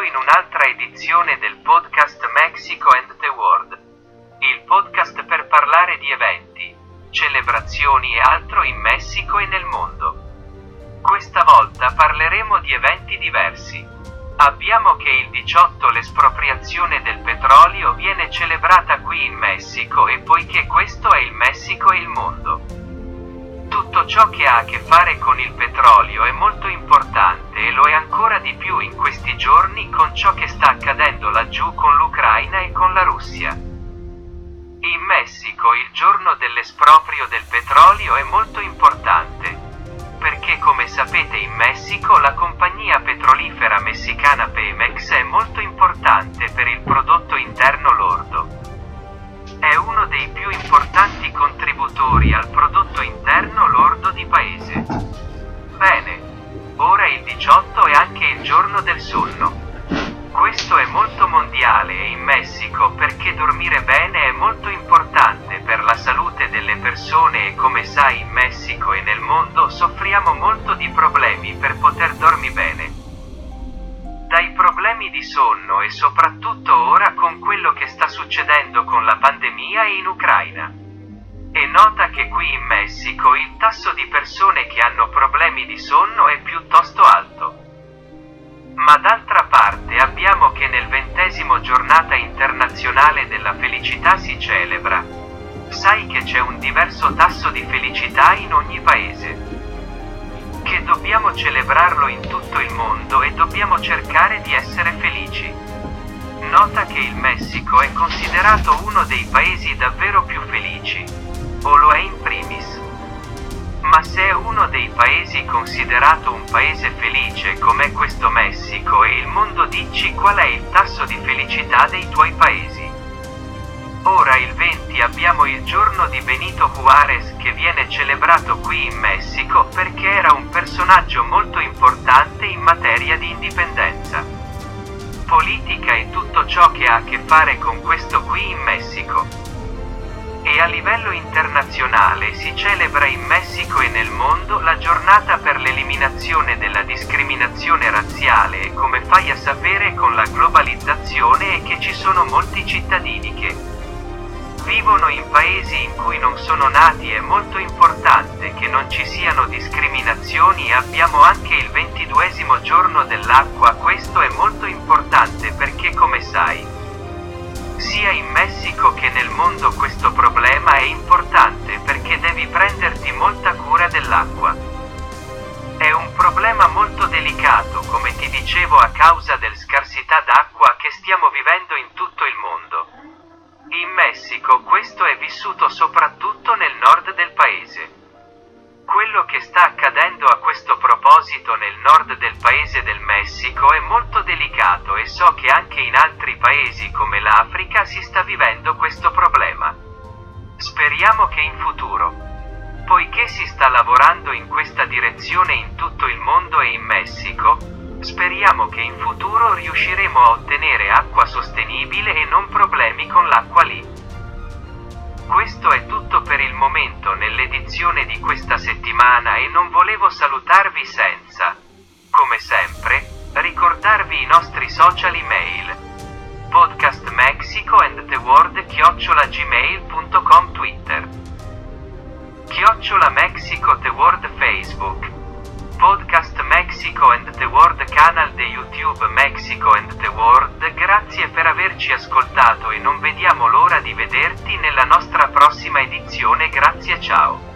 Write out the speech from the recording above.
benvenuto in un'altra edizione del podcast Mexico and the World. Il podcast per parlare di eventi, celebrazioni e altro in Messico e nel mondo. Questa volta parleremo di eventi diversi. Abbiamo che il 18 l'espropriazione del petrolio viene celebrata qui in Messico e poiché questo è il Messico e il mondo. Tutto ciò che ha a che fare con il petrolio è molto importante e lo è ancora di più in questi giorni laggiù con l'Ucraina e con la Russia. In Messico il giorno dell'esproprio del petrolio è molto importante, perché come sapete in Messico la compagnia petrolifera messicana Pemex è molto in Messico perché dormire bene è molto importante per la salute delle persone e come sai in Messico e nel mondo soffriamo molto di problemi per poter dormire bene dai problemi di sonno e soprattutto ora con quello che sta succedendo con la pandemia in Ucraina. E nota che qui in Messico il tasso di persone che hanno problemi internazionale della felicità si celebra. Sai che c'è un diverso tasso di felicità in ogni paese che dobbiamo celebrarlo in tutto il mondo e dobbiamo cercare di essere felici. Nota che il Messico è considerato uno dei paesi davvero più felici, o lo è in primis. Ma se è uno dei paesi considerato un paese felice come questo Messico e il mondo dici qual è il tasso di felicità dei tuoi paesi. Ora il 20 abbiamo il giorno di Benito Juárez che viene celebrato qui in Messico perché era un personaggio molto importante in materia di indipendenza. Politica e tutto ciò che ha a che fare con questo qui in Messico. E a livello internazionale si celebra in Messico e nel mondo la giornata per l'eliminazione della discriminazione razziale e come fai a sapere con la globalizzazione è che ci sono molti cittadini che vivono in paesi in cui non sono nati è molto importante che non ci siano discriminazioni e abbiamo anche il ventiduesimo giorno dell'acqua, questo è molto importante dell'acqua. È un problema molto delicato, come ti dicevo, a causa del scarsità d'acqua che stiamo vivendo in tutto il mondo. In Messico questo è vissuto soprattutto nel nord del paese. Quello che sta accadendo a questo proposito nel nord del paese del Messico è molto delicato e so che anche in altri paesi come l'Africa si sta vivendo questo problema. Speriamo che in futuro, poiché si sta lavorando in questa direzione in tutto il mondo e in Messico, Speriamo che in futuro riusciremo a ottenere acqua sostenibile e non problemi con l'acqua lì. Questo è tutto per il momento nell'edizione di questa settimana e non volevo salutarvi senza, come sempre, ricordarvi i nostri social email. Podcast Mexico and the World chiocciola Mexico and the World Canal de YouTube Mexico and the World. Grazie per averci ascoltato e non vediamo l'ora di vederti nella nostra prossima edizione. Grazie ciao.